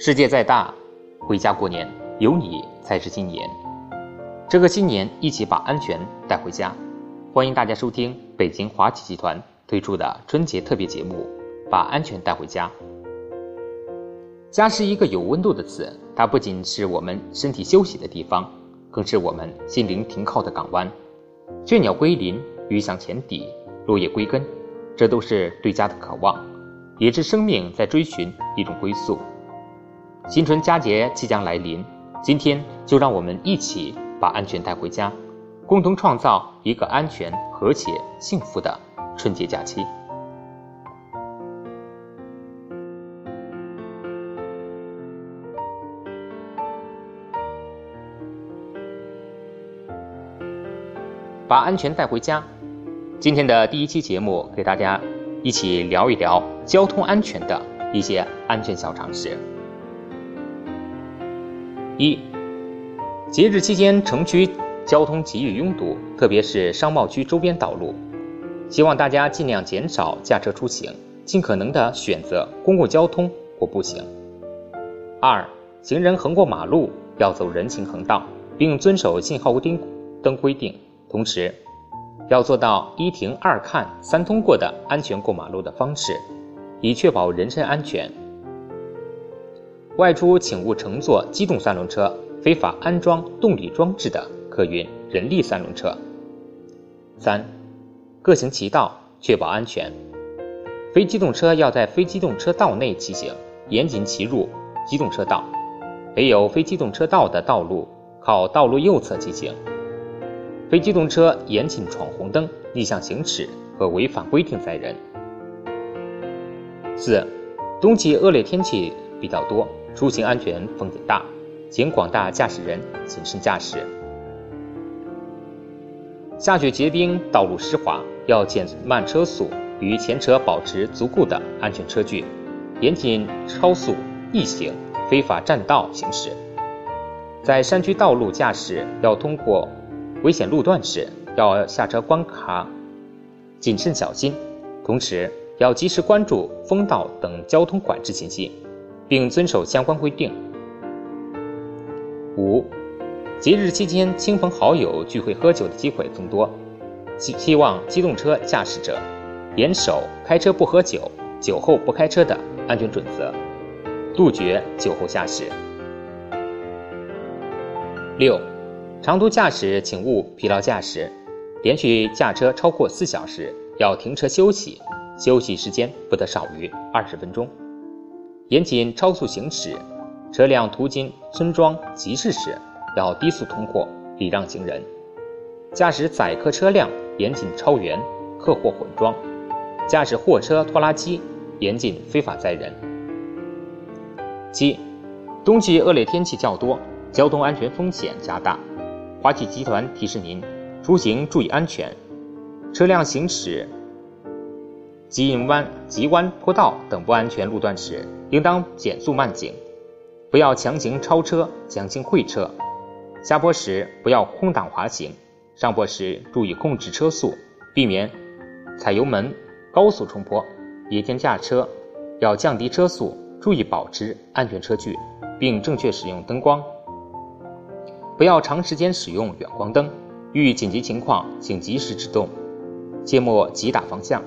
世界再大，回家过年，有你才是新年。这个新年，一起把安全带回家。欢迎大家收听北京华企集团推出的春节特别节目《把安全带回家》。家是一个有温度的词，它不仅是我们身体休息的地方，更是我们心灵停靠的港湾。倦鸟归林，鱼翔浅底，落叶归根，这都是对家的渴望，也是生命在追寻一种归宿。新春佳节即将来临，今天就让我们一起把安全带回家，共同创造一个安全、和谐、幸福的春节假期。把安全带回家。今天的第一期节目，给大家一起聊一聊交通安全的一些安全小常识。一，节日期间城区交通极易拥堵，特别是商贸区周边道路，希望大家尽量减少驾车出行，尽可能的选择公共交通或步行。二，行人横过马路要走人行横道，并遵守信号灯灯规定，同时要做到一停二看三通过的安全过马路的方式，以确保人身安全。外出请勿乘坐机动三轮车、非法安装动力装置的客运人力三轮车。三，各行其道，确保安全。非机动车要在非机动车道内骑行，严禁骑入机动车道。没有非机动车道的道路，靠道路右侧骑行。非机动车严禁闯红灯、逆向行驶和违反规定载人。四，冬季恶劣天气比较多。出行安全风险大，请广大驾驶人谨慎驾驶。下雪结冰，道路湿滑，要减慢车速，与前车保持足够的安全车距，严禁超速、逆行、非法占道行驶。在山区道路驾驶要通过危险路段时，要下车观察，谨慎小心，同时要及时关注封道等交通管制信息。并遵守相关规定。五，节日期间亲朋好友聚会喝酒的机会增多，希希望机动车驾驶者严守开车不喝酒、酒后不开车的安全准则，杜绝酒后驾驶。六，长途驾驶请勿疲劳驾驶，连续驾车超过四小时要停车休息，休息时间不得少于二十分钟。严禁超速行驶，车辆途经村庄、集市时要低速通过，礼让行人。驾驶载客车辆严禁超员、客货混装。驾驶货车、拖拉机严禁非法载人。七，冬季恶劣天气较多，交通安全风险加大。华企集团提示您：出行注意安全，车辆行驶。急弯、急弯坡道等不安全路段时，应当减速慢行，不要强行超车、强行会车。下坡时不要空挡滑行，上坡时注意控制车速，避免踩油门高速冲坡。夜间驾车要降低车速，注意保持安全车距，并正确使用灯光。不要长时间使用远光灯，遇紧急情况请及时制动，切莫急打方向。